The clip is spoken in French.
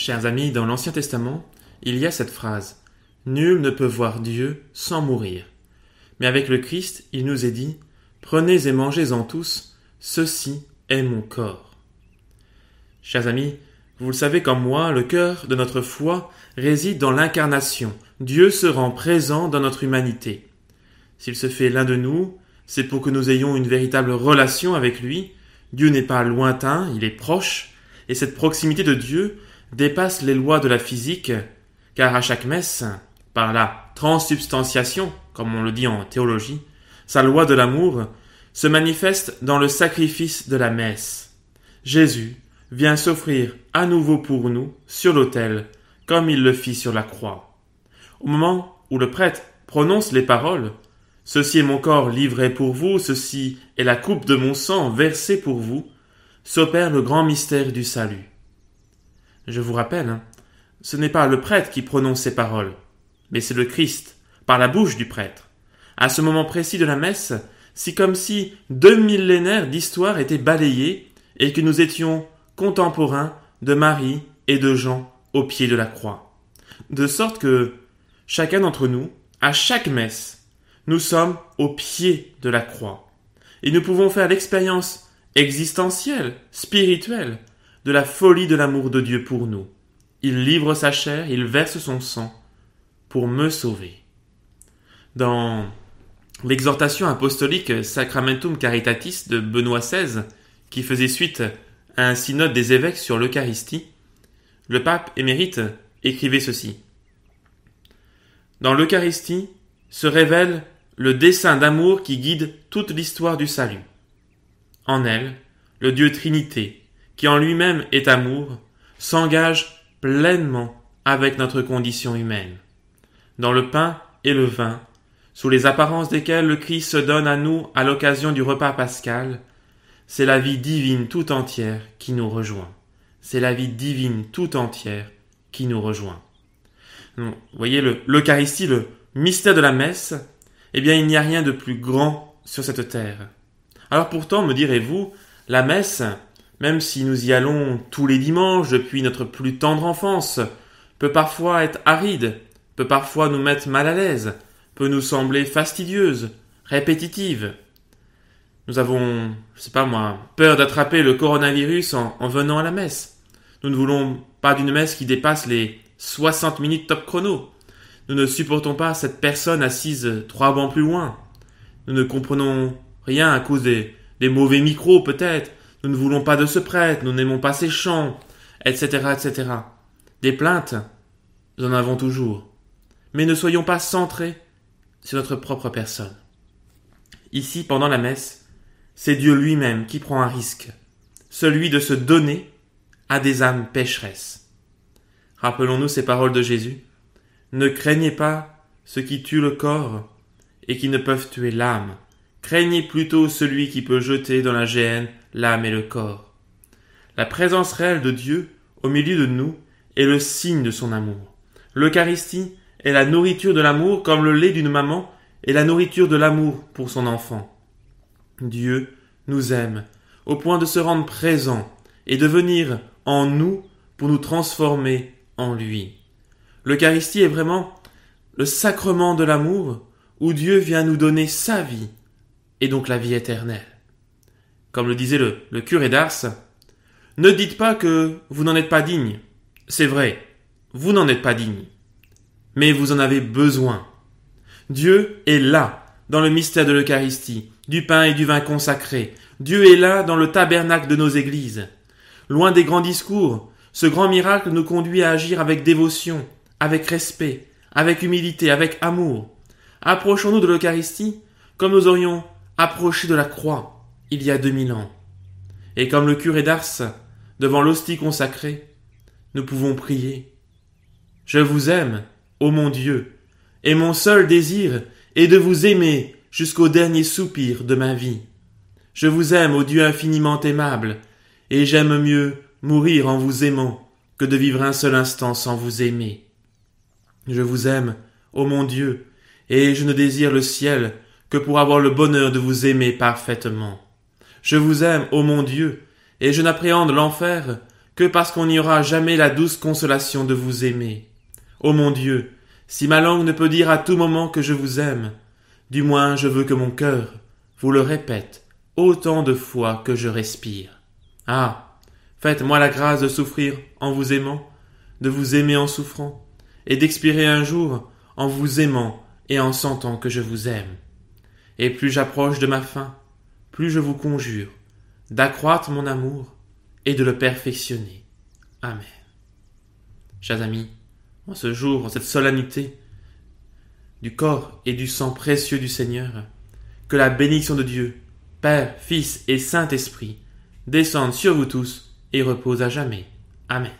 chers amis, dans l'Ancien Testament, il y a cette phrase Nul ne peut voir Dieu sans mourir. Mais avec le Christ, il nous est dit Prenez et mangez-en tous, ceci est mon corps. Chers amis, vous le savez comme moi, le cœur de notre foi réside dans l'incarnation. Dieu se rend présent dans notre humanité. S'il se fait l'un de nous, c'est pour que nous ayons une véritable relation avec lui. Dieu n'est pas lointain, il est proche, et cette proximité de Dieu dépasse les lois de la physique, car à chaque messe, par la transsubstantiation, comme on le dit en théologie, sa loi de l'amour se manifeste dans le sacrifice de la messe. Jésus vient s'offrir à nouveau pour nous sur l'autel, comme il le fit sur la croix. Au moment où le prêtre prononce les paroles, Ceci est mon corps livré pour vous, ceci est la coupe de mon sang versée pour vous, s'opère le grand mystère du salut. Je vous rappelle, hein, ce n'est pas le prêtre qui prononce ces paroles, mais c'est le Christ, par la bouche du prêtre. À ce moment précis de la messe, c'est comme si deux millénaires d'histoire étaient balayés et que nous étions contemporains de Marie et de Jean au pied de la croix. De sorte que chacun d'entre nous, à chaque messe, nous sommes au pied de la croix. Et nous pouvons faire l'expérience existentielle, spirituelle, de la folie de l'amour de Dieu pour nous. Il livre sa chair, il verse son sang pour me sauver. Dans l'exhortation apostolique Sacramentum Caritatis de Benoît XVI, qui faisait suite à un synode des évêques sur l'Eucharistie, le pape émérite écrivait ceci. Dans l'Eucharistie se révèle le dessein d'amour qui guide toute l'histoire du salut. En elle, le Dieu Trinité, qui en lui-même est amour, s'engage pleinement avec notre condition humaine. Dans le pain et le vin, sous les apparences desquelles le Christ se donne à nous à l'occasion du repas pascal, c'est la vie divine tout entière qui nous rejoint. C'est la vie divine tout entière qui nous rejoint. Vous voyez, l'Eucharistie, le mystère de la messe, eh bien, il n'y a rien de plus grand sur cette terre. Alors pourtant, me direz-vous, la messe, même si nous y allons tous les dimanches depuis notre plus tendre enfance, peut parfois être aride, peut parfois nous mettre mal à l'aise, peut nous sembler fastidieuse, répétitive. Nous avons, je sais pas moi, peur d'attraper le coronavirus en, en, venant à la messe. Nous ne voulons pas d'une messe qui dépasse les 60 minutes top chrono. Nous ne supportons pas cette personne assise trois bancs plus loin. Nous ne comprenons rien à cause des mauvais micros peut-être, nous ne voulons pas de ce prêtre, nous n'aimons pas ses chants, etc., etc. Des plaintes, nous en avons toujours. Mais ne soyons pas centrés sur notre propre personne. Ici, pendant la messe, c'est Dieu lui-même qui prend un risque, celui de se donner à des âmes pécheresses. Rappelons-nous ces paroles de Jésus. Ne craignez pas ceux qui tuent le corps et qui ne peuvent tuer l'âme. Craignez plutôt celui qui peut jeter dans la géhenne l'âme et le corps. La présence réelle de Dieu au milieu de nous est le signe de son amour. L'Eucharistie est la nourriture de l'amour comme le lait d'une maman est la nourriture de l'amour pour son enfant. Dieu nous aime au point de se rendre présent et de venir en nous pour nous transformer en lui. L'Eucharistie est vraiment le sacrement de l'amour où Dieu vient nous donner sa vie et donc la vie éternelle. Comme le disait le, curé d'Ars, ne dites pas que vous n'en êtes pas digne. C'est vrai, vous n'en êtes pas digne. Mais vous en avez besoin. Dieu est là, dans le mystère de l'Eucharistie, du pain et du vin consacrés. Dieu est là dans le tabernacle de nos églises. Loin des grands discours, ce grand miracle nous conduit à agir avec dévotion, avec respect, avec humilité, avec amour. Approchons-nous de l'Eucharistie comme nous aurions approché de la croix il y a deux mille ans. Et comme le curé d'Ars, devant l'hostie consacrée, nous pouvons prier. Je vous aime, ô mon Dieu, et mon seul désir est de vous aimer jusqu'au dernier soupir de ma vie. Je vous aime, ô Dieu infiniment aimable, et j'aime mieux mourir en vous aimant que de vivre un seul instant sans vous aimer. Je vous aime, ô mon Dieu, et je ne désire le ciel que pour avoir le bonheur de vous aimer parfaitement. Je vous aime, ô mon Dieu, et je n'appréhende l'enfer que parce qu'on n'y aura jamais la douce consolation de vous aimer. Ô mon Dieu, si ma langue ne peut dire à tout moment que je vous aime, du moins je veux que mon cœur vous le répète autant de fois que je respire. Ah. Faites-moi la grâce de souffrir en vous aimant, de vous aimer en souffrant, et d'expirer un jour en vous aimant et en sentant que je vous aime. Et plus j'approche de ma fin, plus je vous conjure d'accroître mon amour et de le perfectionner. Amen. Chers amis, en ce jour, en cette solennité du corps et du sang précieux du Seigneur, que la bénédiction de Dieu, Père, Fils et Saint-Esprit, descendent sur vous tous et reposent à jamais. Amen.